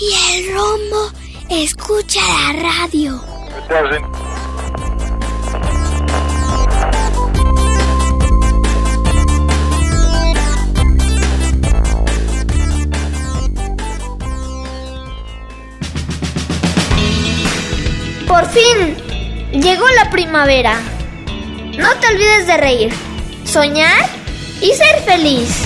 Y el rombo escucha la radio. Por fin, llegó la primavera. No te olvides de reír, soñar y ser feliz.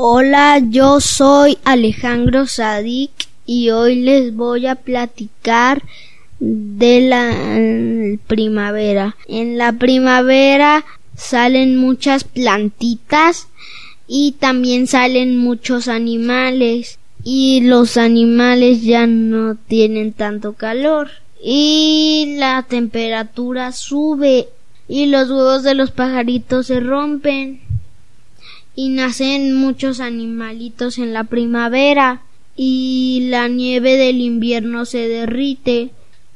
Hola, yo soy Alejandro Sadik y hoy les voy a platicar de la primavera. En la primavera salen muchas plantitas y también salen muchos animales y los animales ya no tienen tanto calor y la temperatura sube y los huevos de los pajaritos se rompen y nacen muchos animalitos en la primavera y la nieve del invierno se derrite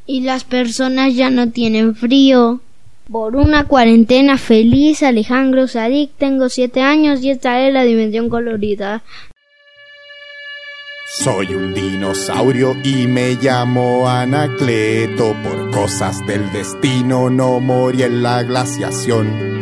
y las personas ya no tienen frío. Por una cuarentena feliz, Alejandro Sadik, tengo siete años y esta es la dimensión colorida. Soy un dinosaurio y me llamo Anacleto. Por cosas del destino no morí en la glaciación.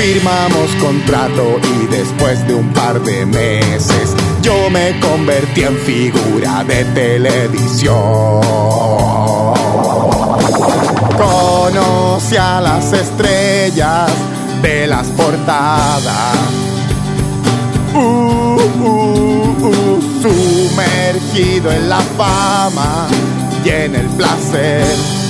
Firmamos contrato y después de un par de meses yo me convertí en figura de televisión. Conocí a las estrellas de las portadas. Uh, uh, uh, sumergido en la fama y en el placer.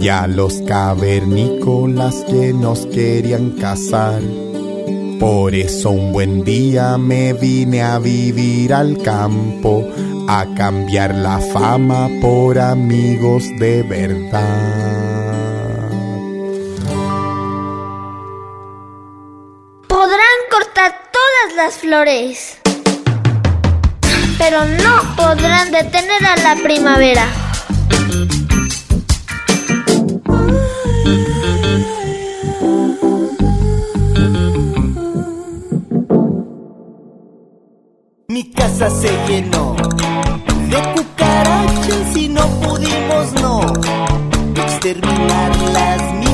y a los cavernícolas que nos querían cazar. Por eso un buen día me vine a vivir al campo, a cambiar la fama por amigos de verdad. Podrán cortar todas las flores, pero no podrán detener a la primavera. Mi casa se llenó de cucarachas y no pudimos no exterminarlas.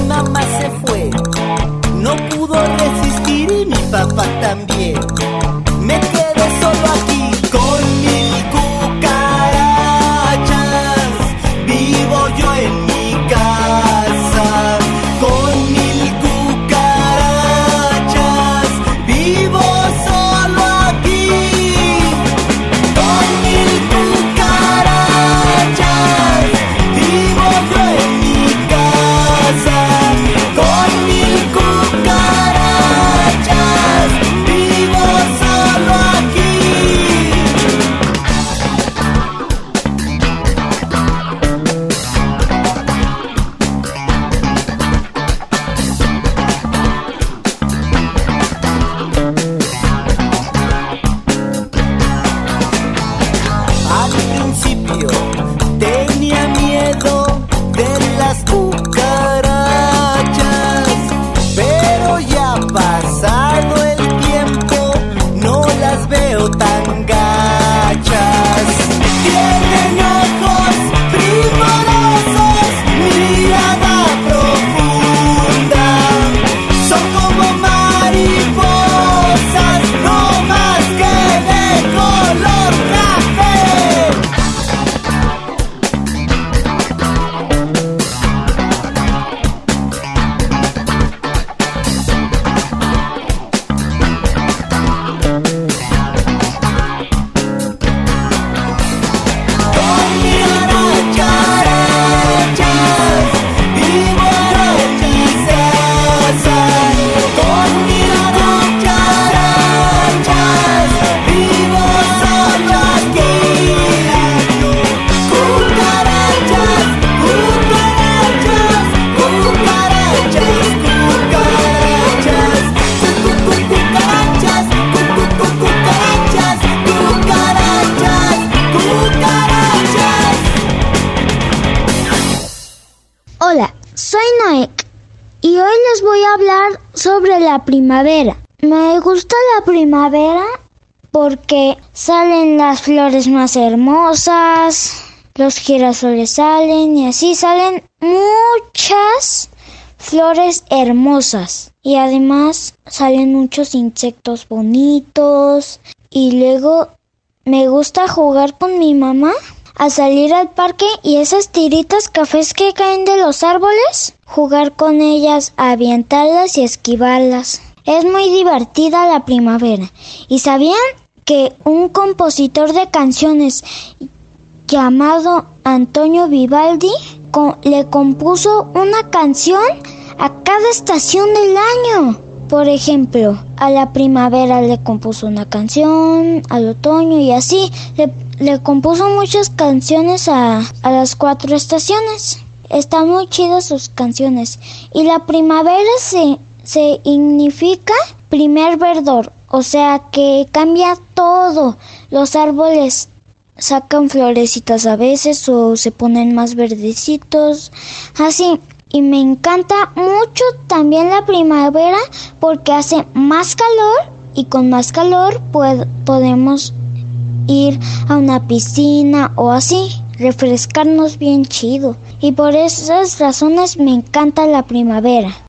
Primavera. Me gusta la primavera porque salen las flores más hermosas, los girasoles salen y así salen muchas flores hermosas y además salen muchos insectos bonitos y luego me gusta jugar con mi mamá, a salir al parque y esas tiritas cafés que caen de los árboles, jugar con ellas, avientarlas y esquivarlas. Es muy divertida la primavera. ¿Y sabían que un compositor de canciones llamado Antonio Vivaldi le compuso una canción a cada estación del año? Por ejemplo, a la primavera le compuso una canción, al otoño y así. Le, compuso muchas canciones a, a las cuatro estaciones. Están muy chidas sus canciones. Y la primavera se, se significa primer verdor, o sea que cambia todo. Los árboles sacan florecitas a veces o se ponen más verdecitos. Así, y me encanta mucho también la primavera porque hace más calor y con más calor podemos ir a una piscina o así, refrescarnos bien chido. Y por esas razones me encanta la primavera.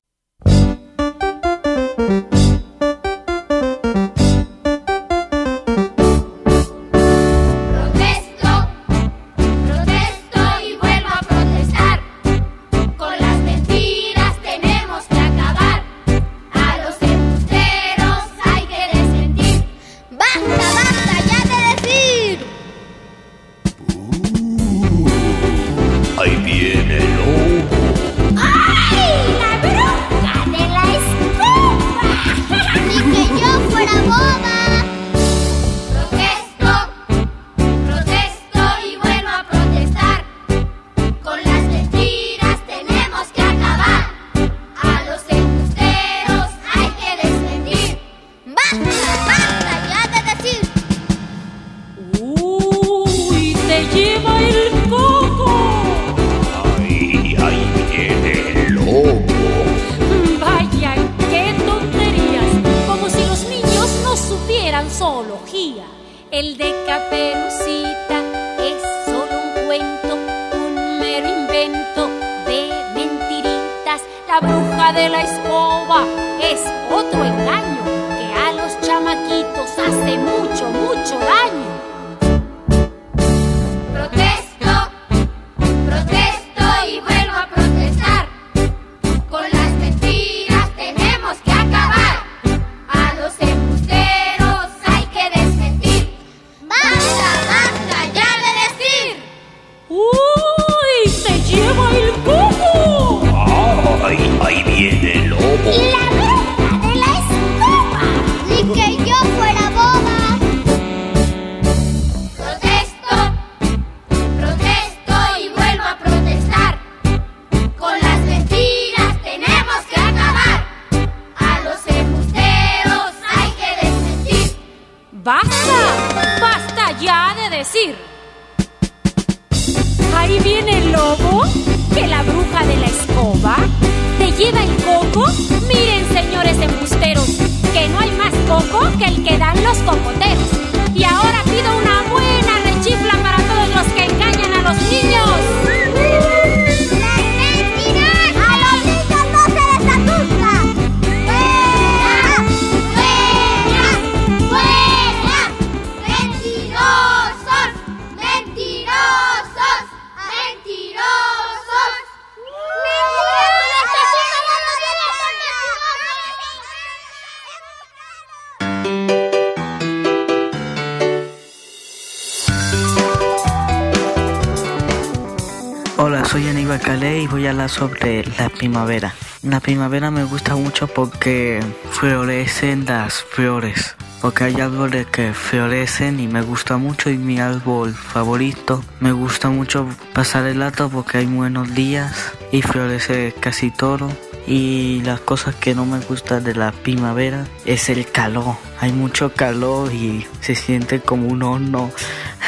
Primavera. La primavera me gusta mucho porque florecen las flores. Porque hay árboles que florecen y me gusta mucho y mi árbol favorito. Me gusta mucho pasar el rato porque hay buenos días y florece casi todo. Y las cosas que no me gustan de la primavera es el calor. Hay mucho calor y se siente como un horno.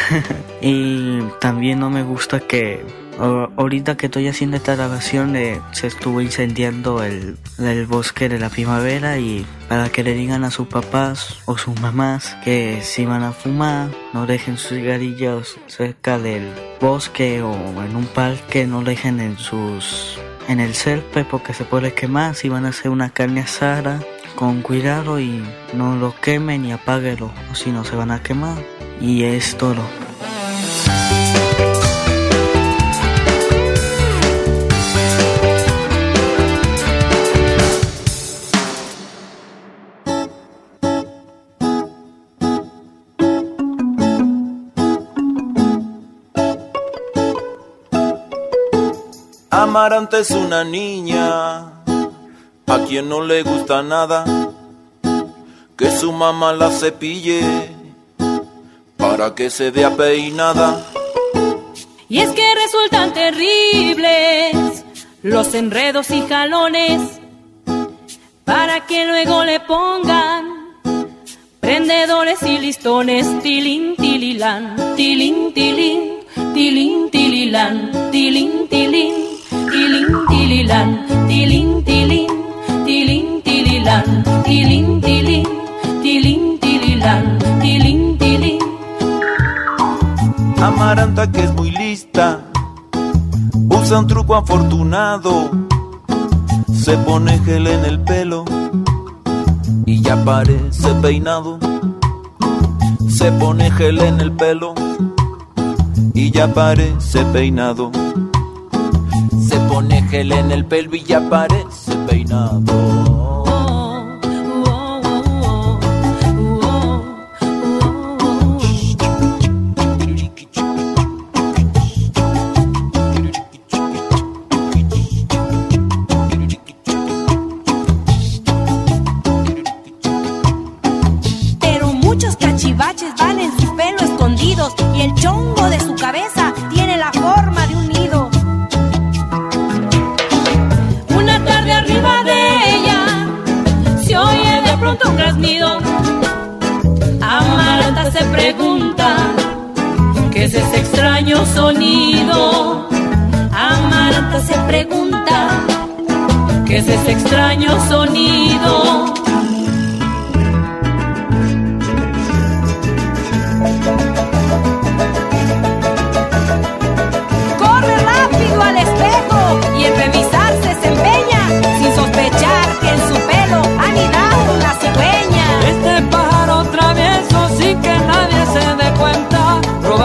y también no me gusta que ahorita que estoy haciendo esta grabación eh, se estuvo incendiando el, el, bosque de la primavera y para que le digan a sus papás o sus mamás que si van a fumar no dejen sus cigarrillos cerca del bosque o en un parque no dejen en sus en el césped porque se puede quemar si van a hacer una carne asada con cuidado y no lo quemen y apáguelo o si no se van a quemar y es todo. Amaranta es una niña a quien no le gusta nada que su mamá la cepille para que se vea peinada. Y es que resultan terribles los enredos y jalones para que luego le pongan prendedores y listones tilín tililán tilín tilín tilín tililán tilín tilín tilín tililán tilín tilín tilín tililán tilín tilín tilín tililán tilín tilín Amaranta que es muy lista, usa un truco afortunado, se pone gel en el pelo y ya parece peinado. Se pone gel en el pelo y ya parece peinado. Pone gel en el pelo y ya parece peinado. Extraño sonido. Amaranta se pregunta qué es ese extraño sonido. corre rápido al espejo y en revisarse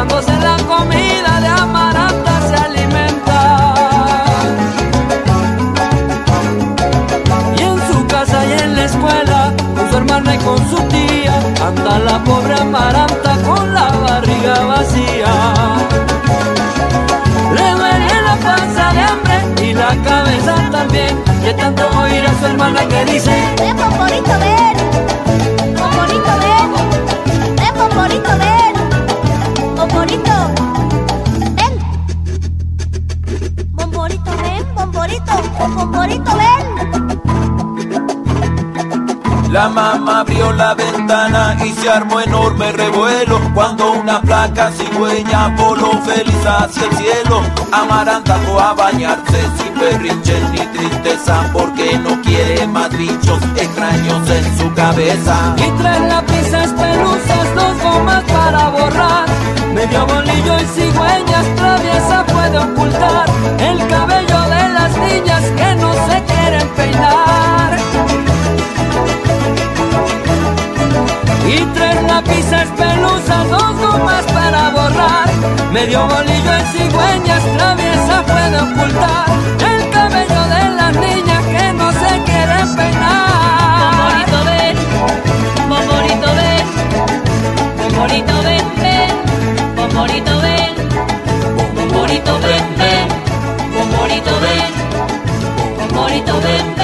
robándose la comida de Amaranta se alimenta. Y en su casa y en la escuela, con su hermana y con su tía, anda la pobre Amaranta con la barriga vacía. Le duele la panza de hambre y la cabeza también. Y tanto oír a su hermana que dice: Pomporito, ven. La mamá abrió la ventana y se armó enorme revuelo cuando una flaca cigüeña voló feliz hacia el cielo. Amaranta fue a bañarse sin berrinche ni tristeza porque no quiere más bichos extraños en su cabeza. Y tres lápices pelusas, Medio bolillo en cigüeñas traviesa puede ocultar el cabello de las niñas que no se quieren peinar. Pomporito, ven. Pomporito, ven. Pomporito, ven, ven. Pomporito, ven. Pomporito, ven, ven. Pomporito, ven. Pomporito, ven, ven.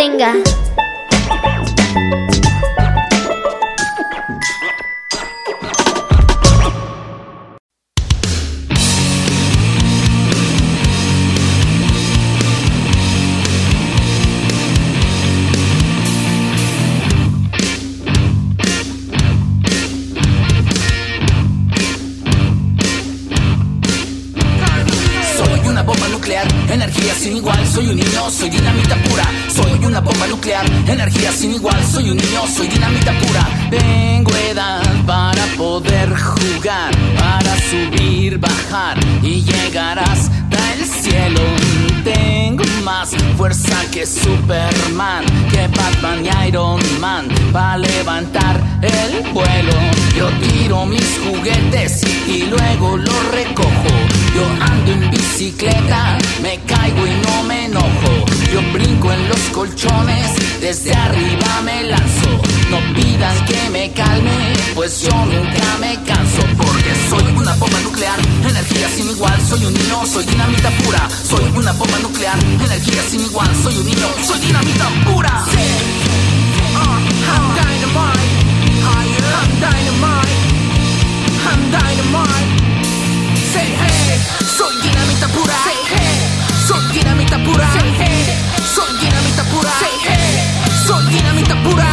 tenga. Soy un niño, soy dinamita pura. Soy una bomba nuclear, energía sin igual. Soy un niño, soy dinamita pura. Sí. Uh, I'm dynamite. I'm dynamite. I'm dynamite. Say hey. Soy dinamita pura. Say hey. Soy dinamita pura. Say hey. Soy dinamita pura. Say hey. Soy dinamita pura.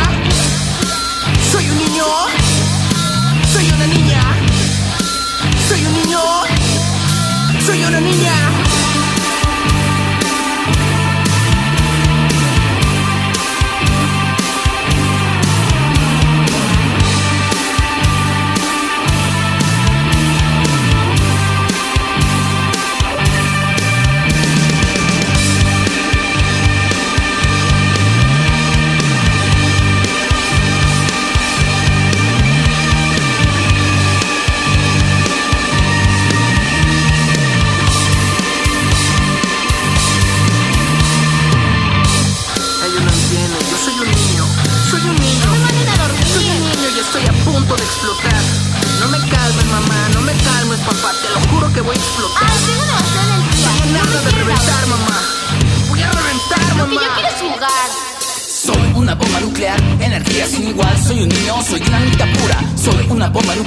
Soy un una niña.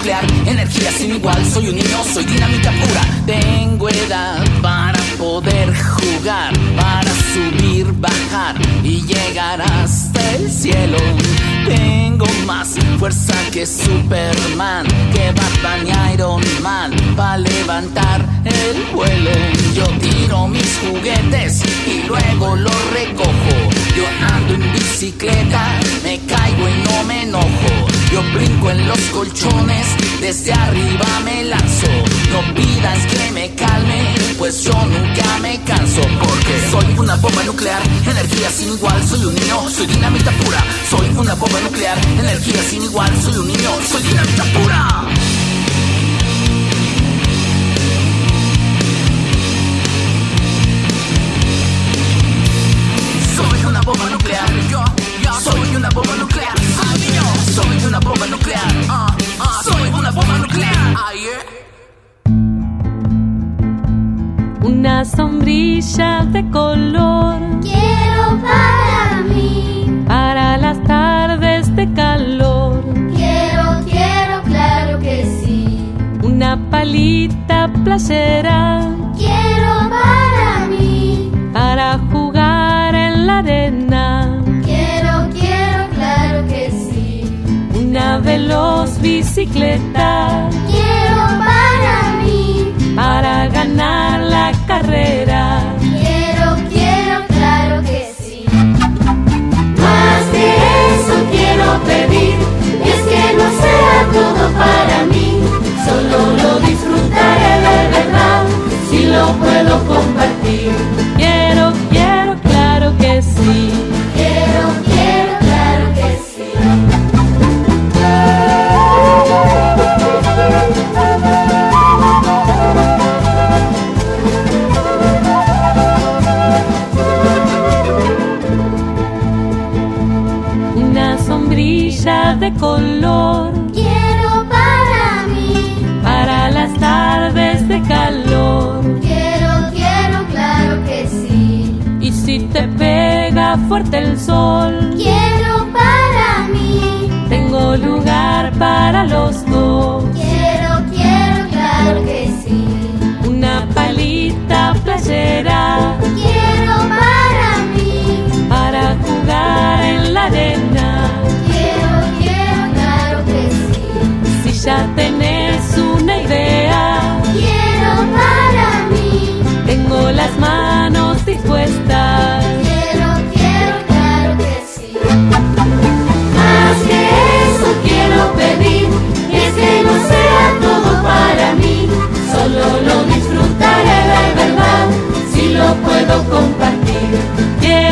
Nuclear, energía sin igual, soy un niño, soy dinamita pura. Tengo edad para poder jugar, para subir, bajar y llegar hasta el cielo. Tengo más fuerza que Superman, que Batman y Iron Man, para levantar el vuelo. Yo tiro mis juguetes y luego los recojo. Yo ando en bicicleta, me caigo y no me enojo. Yo brinco en los colchones, desde arriba me lanzo. No pidas que me calme, pues yo nunca me canso. Porque soy una bomba nuclear, energía sin igual. Soy un niño, soy dinamita pura. Soy una bomba nuclear, energía sin igual. Soy un niño, soy dinamita pura. Soy una bomba nuclear, yo, yo soy una bomba nuclear, soy una bomba nuclear, ah, ah, soy una bomba nuclear, ah, yeah. Una sombrilla de color Quiero para mí, para las tardes de calor. quiero, quiero, claro que sí. Una palita playera Quiero para mí, para jugar en la arena. Una veloz bicicleta Quiero para mí, para ganar la carrera. quiero, quiero, claro que sí. Más que eso quiero pedir, y es que no sea todo para mí, solo lo disfrutaré de verdad, si lo puedo compartir. Quiero, color Quiero para mí, para las tardes de calor. quiero, quiero, claro que sí. Y si te pega fuerte el sol, Quiero para mí, tengo lugar para los dos. quiero, quiero, claro que sí. Una palita playera Quiero para mí, para jugar en la arena. Quiero, quiero, claro que sí. Más que eso quiero pedir, es que no sea todo para mí, solo lo disfrutaré de verdad, si lo puedo compartir. Quiero,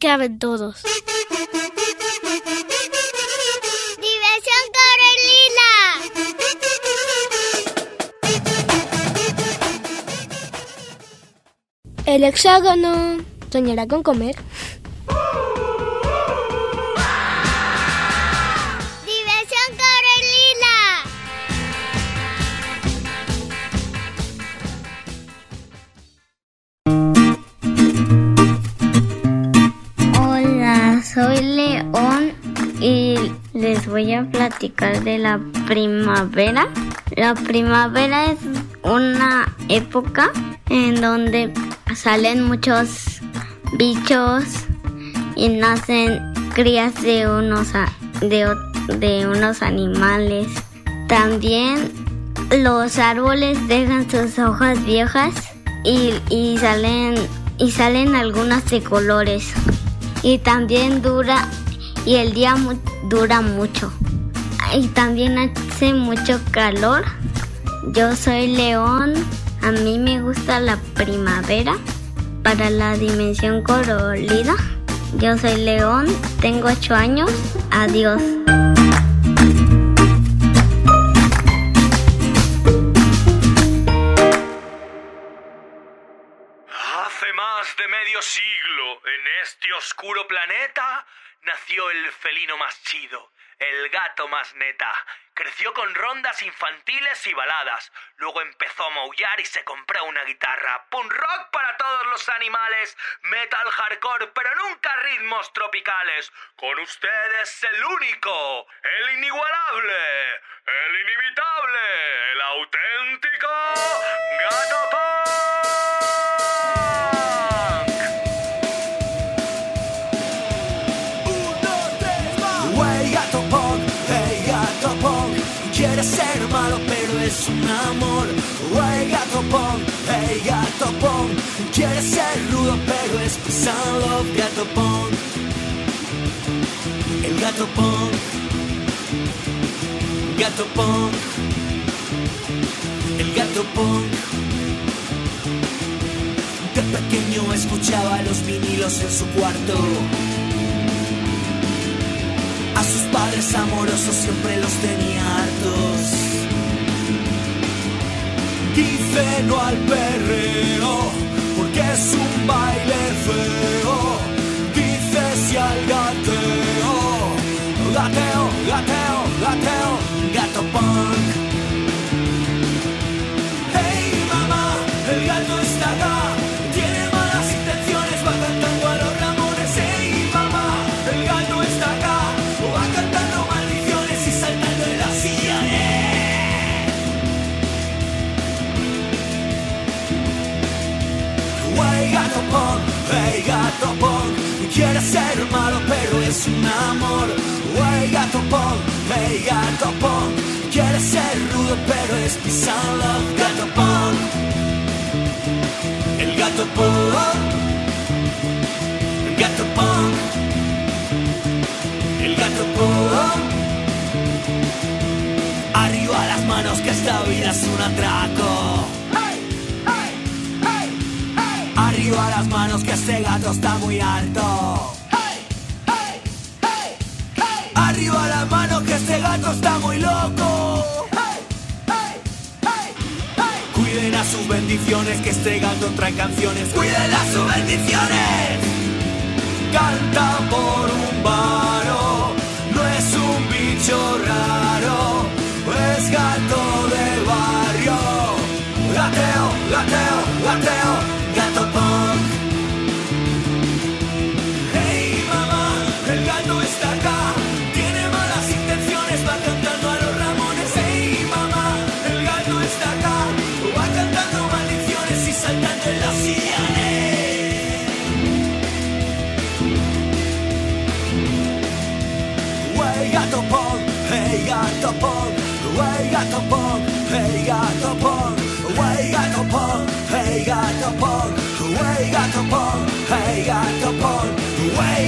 caben todos. ¡Diversión Corelina! El hexágono soñará con comer. De la primavera. La primavera es una época en donde salen muchos bichos y nacen crías de unos, de, de unos animales. También los árboles dejan sus hojas viejas y, y salen y salen algunas de colores. Y también dura y el día dura mucho. Y también hace mucho calor. Yo soy León. A mí me gusta la primavera para la dimensión colorida. Yo soy León, tengo 8 años. Adiós. Hace más de medio siglo, en este oscuro planeta, nació el felino más chido, el gato más neta. Creció con rondas infantiles y baladas. Luego empezó a maullar y se compró una guitarra. Punk rock para todos los animales. Metal hardcore, pero nunca ritmos tropicales. Con ustedes el único, el inigualable, el inimitable, el auténtico Quiere ser malo pero es un amor. Wey, gato punk, hey gato punk Quiere ser rudo pero es pesado Gato punk El gato punk Gato punk El gato punk De pequeño escuchaba los vinilos en su cuarto sus padres amorosos siempre los tenía hartos. Dice no al perreo, porque es un baile feo. Dice sí al gateo, gateo, gateo, gateo, gato punk. Es un amor Wey gato punk, hey gato punk Quiere ser rudo pero es pisado Gato punk El gato punk Gato punk el gato punk. Arriba las manos que esta vida es un atraco. Arriba las manos que este gato está muy alto. Manos que este gato está muy loco. Cuiden a sus bendiciones que este gato trae canciones. Cuiden a sus bendiciones. Canta por un varo, no es un bicho raro, es gato de barrio. Gateo, gateo, gateo, hey gato punk, gato punk, hey gato gato hey gato punk,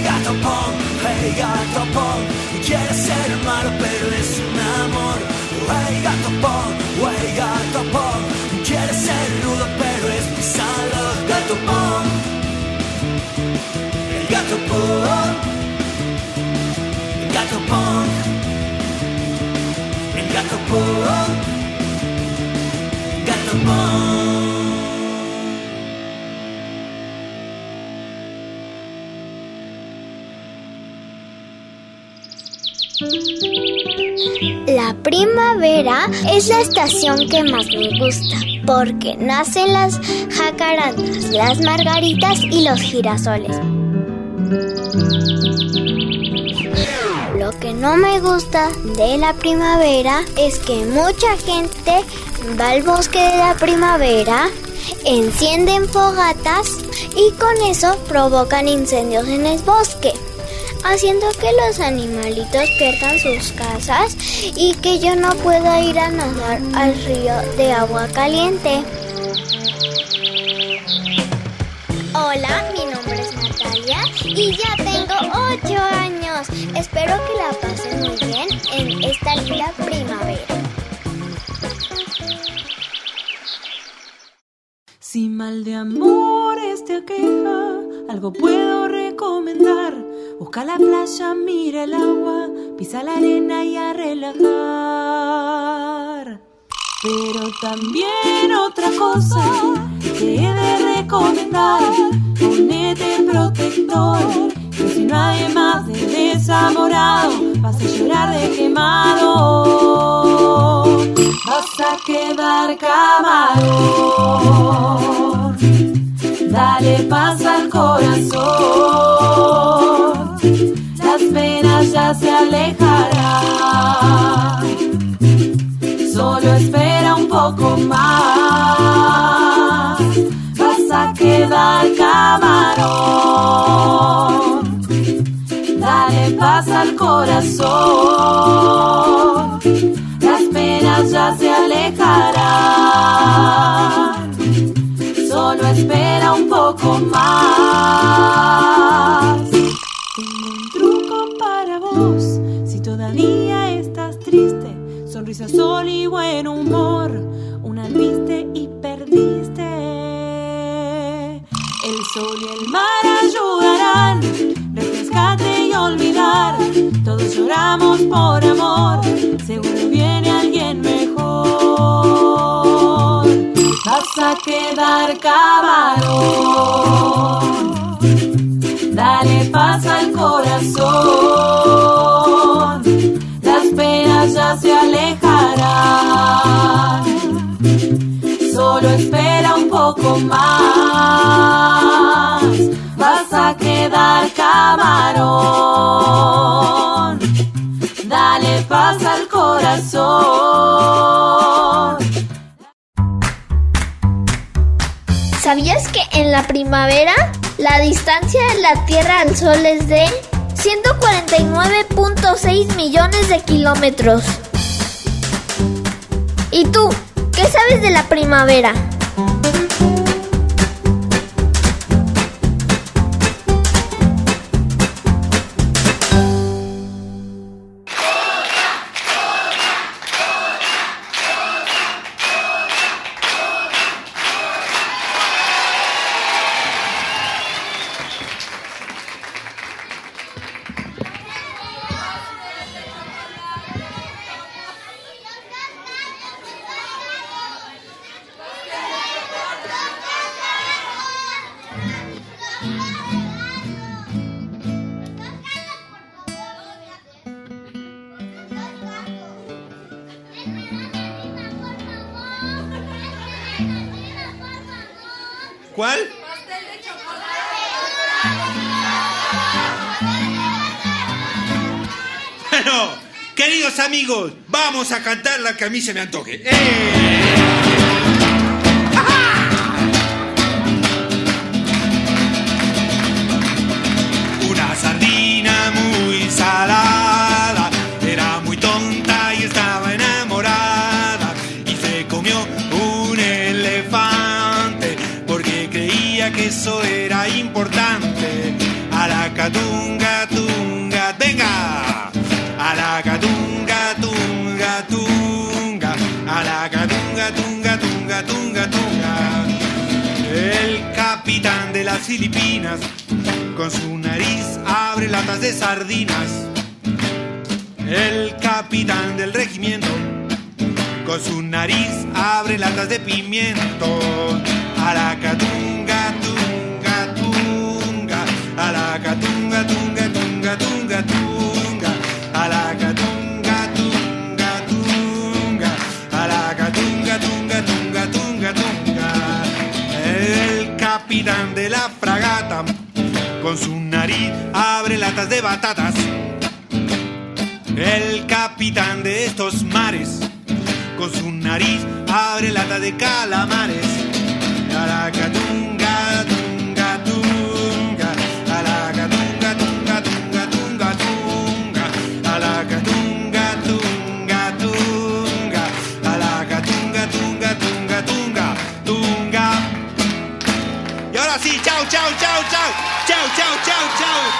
gato hey gato. Quiere ser malo pero es un amor. Wey gato punk, wey gato punk. Quiere ser rudo pero es. El gato punk, el gato punk, gato punk. La primavera es la estación que más me gusta porque nacen las jacarandas, las margaritas y los girasoles. No me gusta de la primavera es que mucha gente va al bosque de la primavera, encienden fogatas y con eso provocan incendios en el bosque, haciendo que los animalitos pierdan sus casas y que yo no pueda ir a nadar al río de agua caliente. Hola, y ya tengo 8 años. Espero que la pasen muy bien en esta linda primavera. Si mal de amores te aqueja, algo puedo recomendar. Busca la playa, mira el agua, pisa la arena y a relajar. Pero también otra cosa que he de recomendar, ponete protector, que si no hay más de desamorado, vas a llorar de quemado, vas a quedar camarón. Dale paz al corazón, las penas ya se alejarán. Solo espera un poco más, vas a quedar camarón. Dale paz al corazón, Por amor, seguro viene alguien mejor. Vas a quedar camarón, dale paz al corazón las penas ya se alejarán. Solo espera un poco más, vas a quedar camarón. Paz al corazón. ¿Sabías que en la primavera la distancia de la Tierra al Sol es de 149.6 millones de kilómetros? ¿Y tú? ¿Qué sabes de la primavera? ¿Cuál? Bueno, queridos amigos, vamos a cantar la que a mí se me antoje. ¡Eh! Filipinas con su nariz abre latas de sardinas. El capitán del regimiento con su nariz abre latas de pimiento. A la catunga, tunga, tunga. A la catunga, tunga, tunga, de batatas. el capitán de estos mares. Con su nariz abre lata de calamares. Alacatunga, tunga, tunga. Alacatunga, tunga, tunga, tunga, tunga. Alacatunga, tunga, tunga. Alacatunga, tunga, tunga, tunga, tunga. Y ahora sí, chao, chao, chao. Chao, chao, chao, chao. Chao,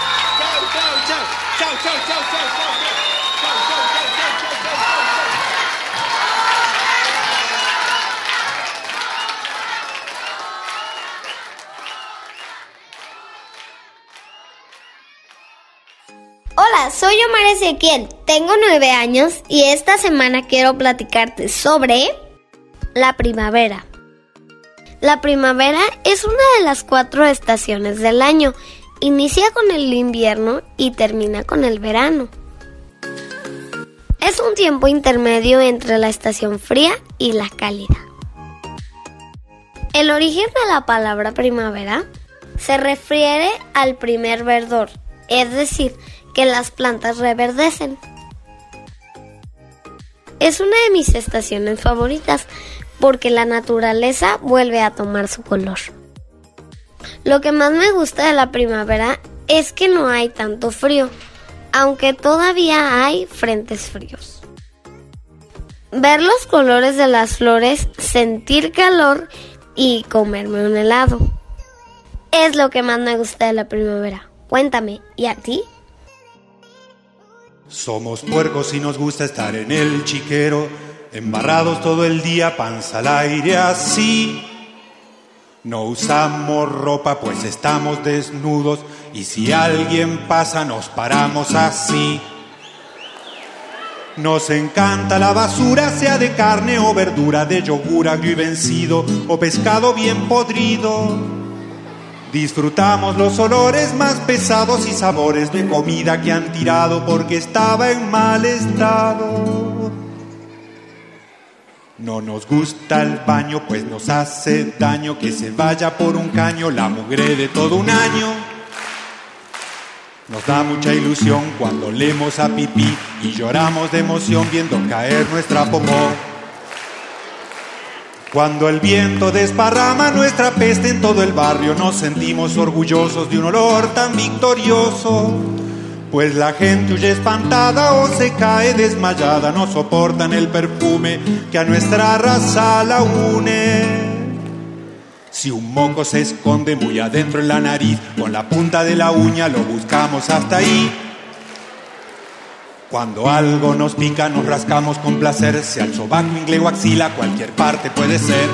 Hola, soy Omar Ezequiel, tengo nueve años y esta semana quiero platicarte sobre la primavera. La primavera es una de las cuatro estaciones del año. Inicia con el invierno y termina con el verano. Es un tiempo intermedio entre la estación fría y la cálida. El origen de la palabra primavera se refiere al primer verdor, es decir, que las plantas reverdecen. Es una de mis estaciones favoritas porque la naturaleza vuelve a tomar su color. Lo que más me gusta de la primavera es que no hay tanto frío, aunque todavía hay frentes fríos. Ver los colores de las flores, sentir calor y comerme un helado. Es lo que más me gusta de la primavera. Cuéntame, ¿y a ti? Somos puercos y nos gusta estar en el chiquero, embarrados todo el día, panza al aire así. No usamos ropa pues estamos desnudos y si alguien pasa nos paramos así. Nos encanta la basura, sea de carne o verdura, de yogur agrio y vencido o pescado bien podrido. Disfrutamos los olores más pesados y sabores de comida que han tirado porque estaba en mal estado. No nos gusta el baño, pues nos hace daño que se vaya por un caño la mugre de todo un año. Nos da mucha ilusión cuando leemos a pipí y lloramos de emoción viendo caer nuestra popó. Cuando el viento desparrama nuestra peste en todo el barrio, nos sentimos orgullosos de un olor tan victorioso. Pues la gente huye espantada o se cae desmayada, no soportan el perfume que a nuestra raza la une. Si un moco se esconde muy adentro en la nariz, con la punta de la uña lo buscamos hasta ahí. Cuando algo nos pica, nos rascamos con placer, sea el sobaco, ingle o axila, cualquier parte puede ser.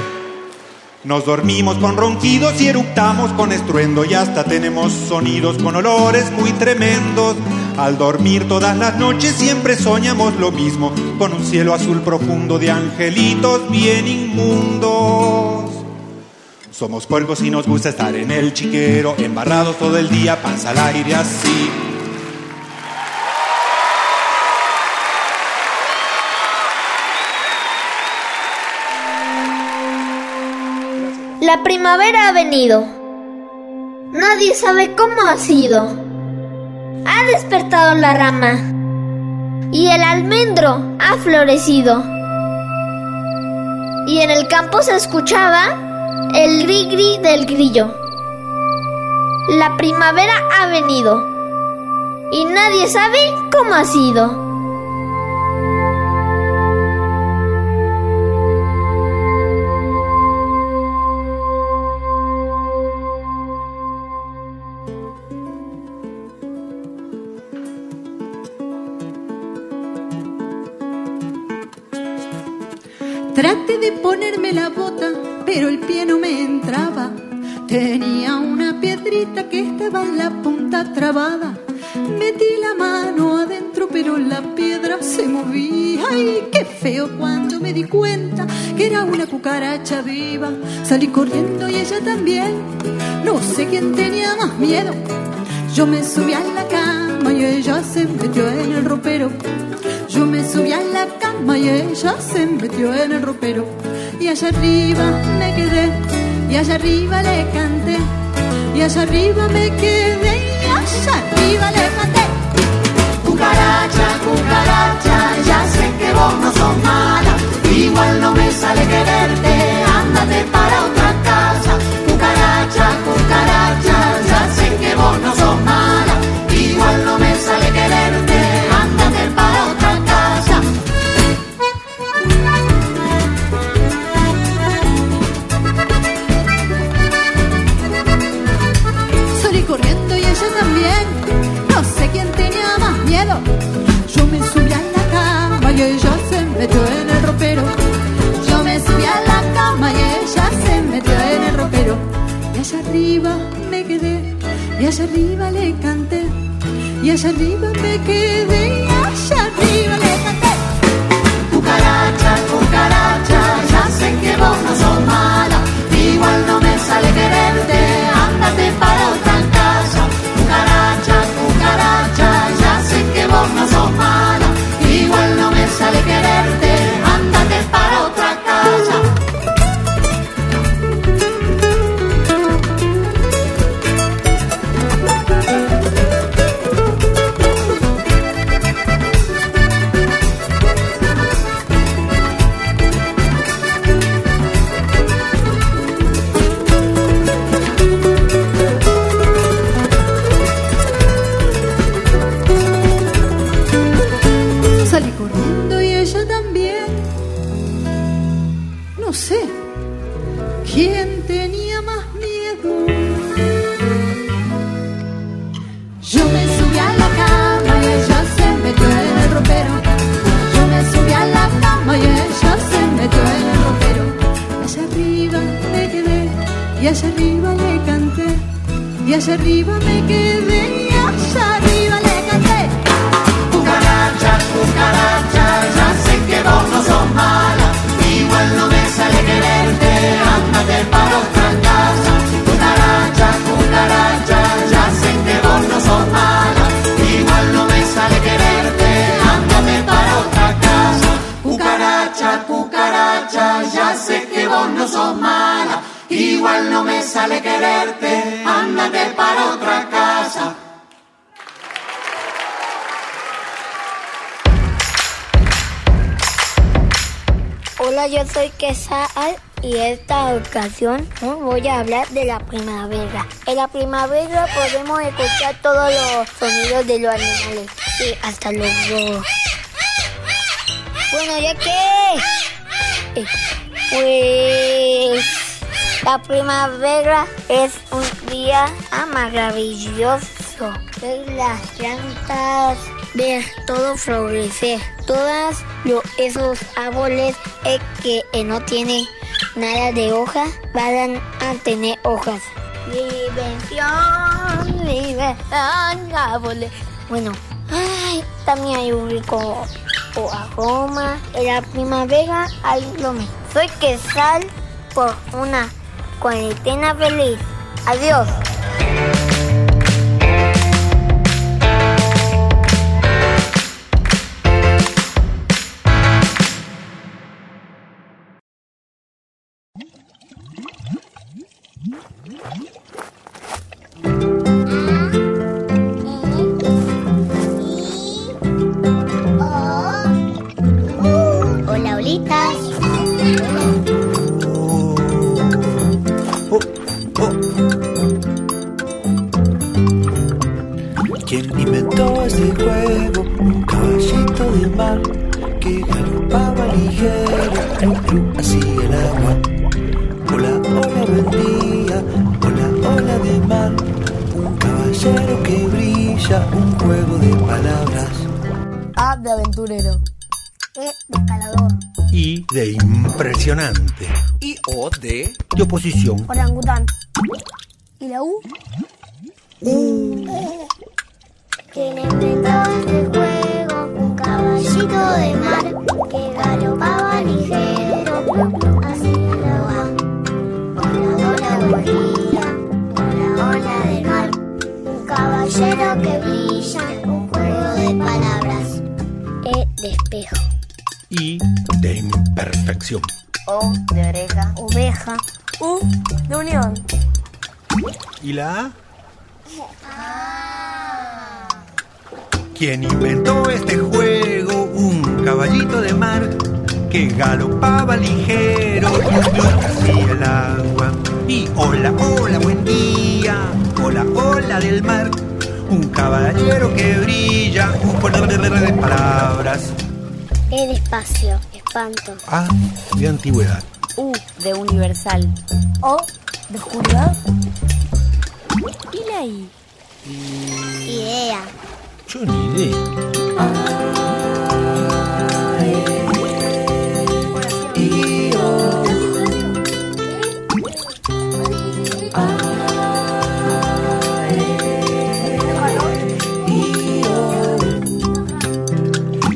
Nos dormimos con ronquidos y eructamos con estruendo y hasta tenemos sonidos con olores muy tremendos. Al dormir todas las noches siempre soñamos lo mismo, con un cielo azul profundo de angelitos bien inmundos. Somos puercos y nos gusta estar en el chiquero, embarrados todo el día, panza al aire así. La primavera ha venido. Nadie sabe cómo ha sido. Ha despertado la rama y el almendro ha florecido. Y en el campo se escuchaba el gri-gri del grillo. La primavera ha venido y nadie sabe cómo ha sido. De ponerme la bota, pero el pie no me entraba. Tenía una piedrita que estaba en la punta trabada. Metí la mano adentro, pero la piedra se movía. ¡Ay, qué feo cuando me di cuenta que era una cucaracha viva! Salí corriendo y ella también. No sé quién tenía más miedo. Yo me subí a la cama y ella se metió en el ropero subí a la cama y ella se metió en el ropero. Y allá arriba me quedé, y allá arriba le canté, y allá arriba me quedé, y allá arriba le canté. Cucaracha, cucaracha, ya sé que vos no sos mala, igual no me sale quererte, ándate para otra casa. Cucaracha, cucaracha, ya sé que vos no y ella se metió en el ropero. Yo me subí a la cama y ella se metió en el ropero. Y allá arriba me quedé, y allá arriba le canté, y allá arriba me quedé, y allá arriba le canté. Cucaracha, cucaracha, ya sé que vos no sos mala, igual no me sale quererte, ándate para y allá arriba le canté. Y allá arriba me quedé y allá arriba le canté. Cucaracha, cucaracha, ya sé que vos no sos mala, igual no me sale quererte, ándate para otra casa. Cucaracha, cucaracha, ya sé que vos no sos mala, igual no me sale quererte, ándate para otra casa. Cucaracha, cucaracha, ya sé que vos no sos mala, igual no me sale quererte, ándate para otra casa. Hola, yo soy Quesal y esta ocasión voy a hablar de la primavera. En la primavera podemos escuchar todos los sonidos de los animales y hasta los lobos. Bueno, ya que, eh, pues la primavera es un día maravilloso. Ver las plantas, ver todo florecer. Todas lo- esos árboles eh, que eh, no tienen nada de hoja van a tener hojas. Diversión, diversión, árboles. Bueno, también hay un rico aroma. En la primavera hay lo mismo. Soy Quesal por una cuarentena feliz. Adiós. I de impresionante. Y O de... De oposición. Orangután. ¿Y la U? ¿Quién inventó este juego? Un caballito de mar que galopaba ligero, así el agua. Hola, hola, buen día. Hola, hola del mar. Un caballero que brilla, un juego de palabras. E de espejo. I de imperfección. O de oreja. Oveja. U de unión. ¿Y la A? ¿Quién inventó este juego? Un caballito de mar que galopaba ligero, así el agua. Y hola, hola, buen día. Hola, hola del mar. Un caballero que brilla, un juego de palabras. El espacio, espanto. A de antigüedad. U de universal. O de oscuridad. ¿Y la I? Idea. Yo ni idea.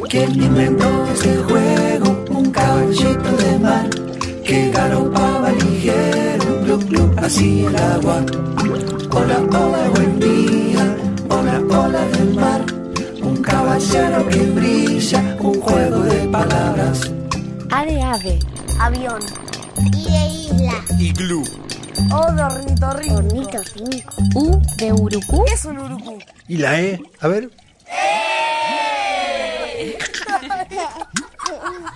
¿Quién inventó? Que galopaba ligero, glu glu, así el agua. Hola, hola, buen día, hola, hola del mar. Un caballero que brilla, un juego de palabras. A de ave. Avión. Y de isla. Iglú. O de ornitorrinco. Ornitorrinco. U de urucú. ¿Qué es un urucú? ¿Y la E? A ver.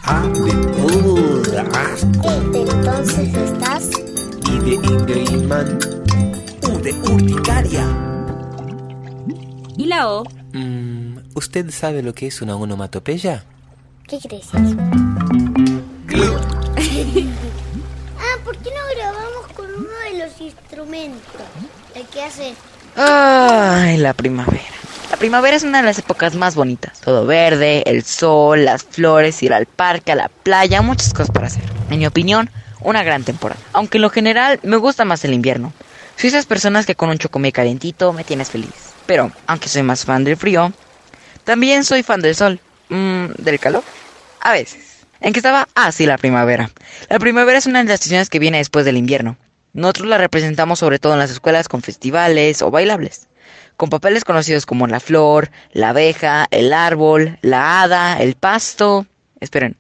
A de asco. Entonces estás. I de Ingeimán. U de urticaria. ¿Y la O? Mm, ¿Usted sabe lo que es una onomatopeya? ¿Qué crees? ah, ¿por qué no grabamos con uno de los instrumentos? El que hace. Ay, la primavera. La primavera es una de las épocas más bonitas. Todo verde, el sol, las flores, ir al parque, a la playa, muchas cosas para hacer. En mi opinión, una gran temporada. Aunque en lo general me gusta más el invierno. Soy esas personas que con un chocomé calentito me tienes feliz. Pero, aunque soy más fan del frío, también soy fan del sol. Mm, ¿Del calor? A veces. ¿En qué estaba? Ah, sí, la primavera. La primavera es una de las estaciones que viene después del invierno. Nosotros la representamos sobre todo en las escuelas con festivales o bailables, con papeles conocidos como la flor, la abeja, el árbol, la hada, el pasto. Esperen,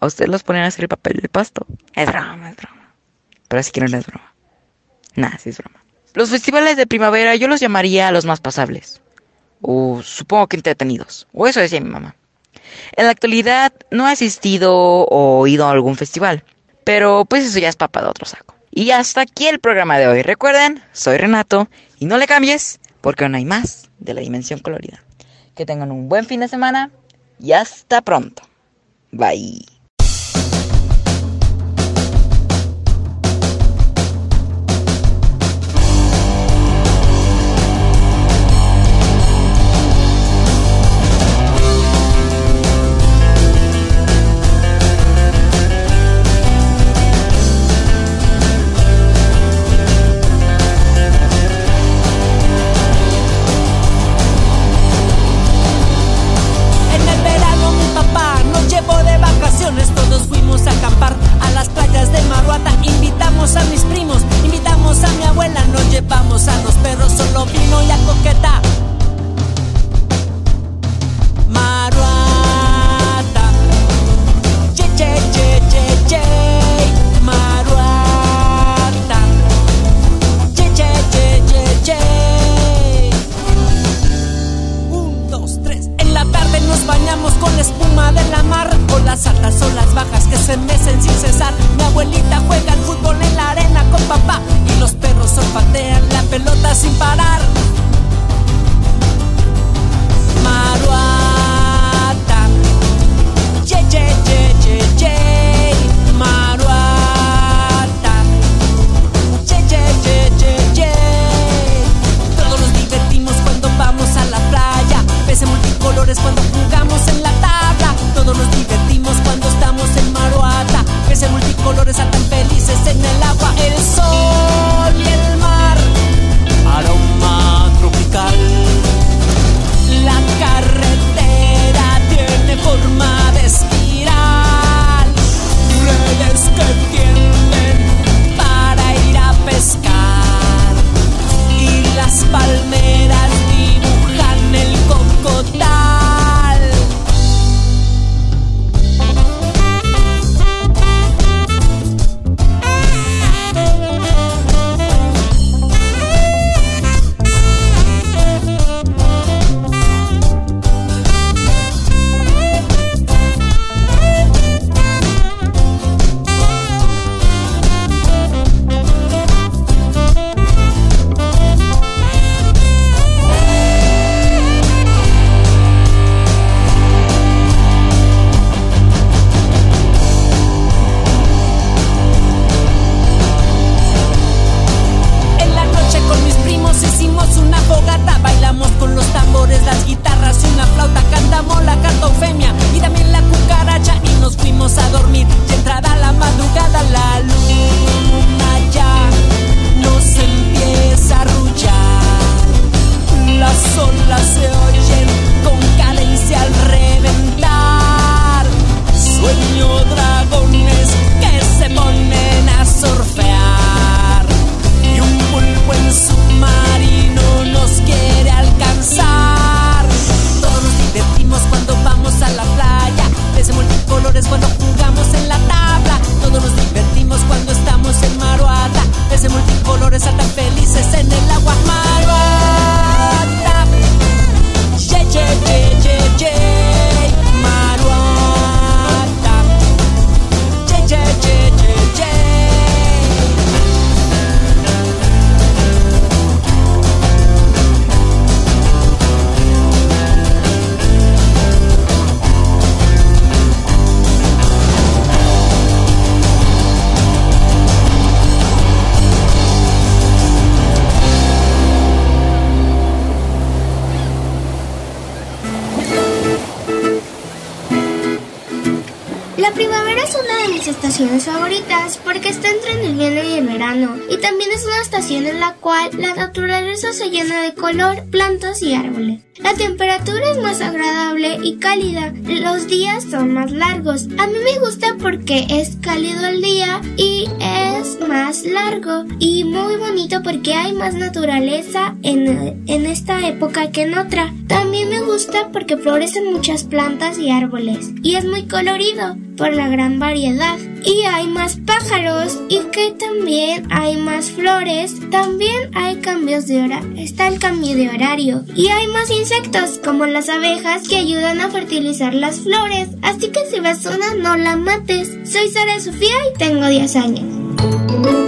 ¿a ustedes los ponen a hacer el papel del pasto? Es broma, es broma. Pero si quieren no es broma. Nah, sí es broma. Los festivales de primavera yo los llamaría los más pasables. O supongo que entretenidos. O eso decía mi mamá. En la actualidad no he asistido o ido a algún festival. Pero pues eso ya es papa de otro saco. Y hasta aquí el programa de hoy. Recuerden, soy Renato y no le cambies porque aún hay más de la dimensión colorida. Que tengan un buen fin de semana y hasta pronto. Bye. La primavera es una de mis estaciones favoritas porque está entre el invierno y el verano y también es una estación en la cual la naturaleza se llena de color, plantas y árboles. La temperatura es más agradable y cálida, los días son más largos. A mí me gusta porque es cálido el día y es más largo y muy bonito porque hay más naturaleza en, en esta época que en otra. También me gusta porque florecen muchas plantas y árboles y es muy colorido por la gran variedad. Y hay más pájaros y que también hay más flores. También hay cambios de hora. Está el cambio de horario. Y hay más insectos como las abejas que ayudan a fertilizar las flores. Así que si ves una no la mates. Soy Sara Sofía y tengo 10 años.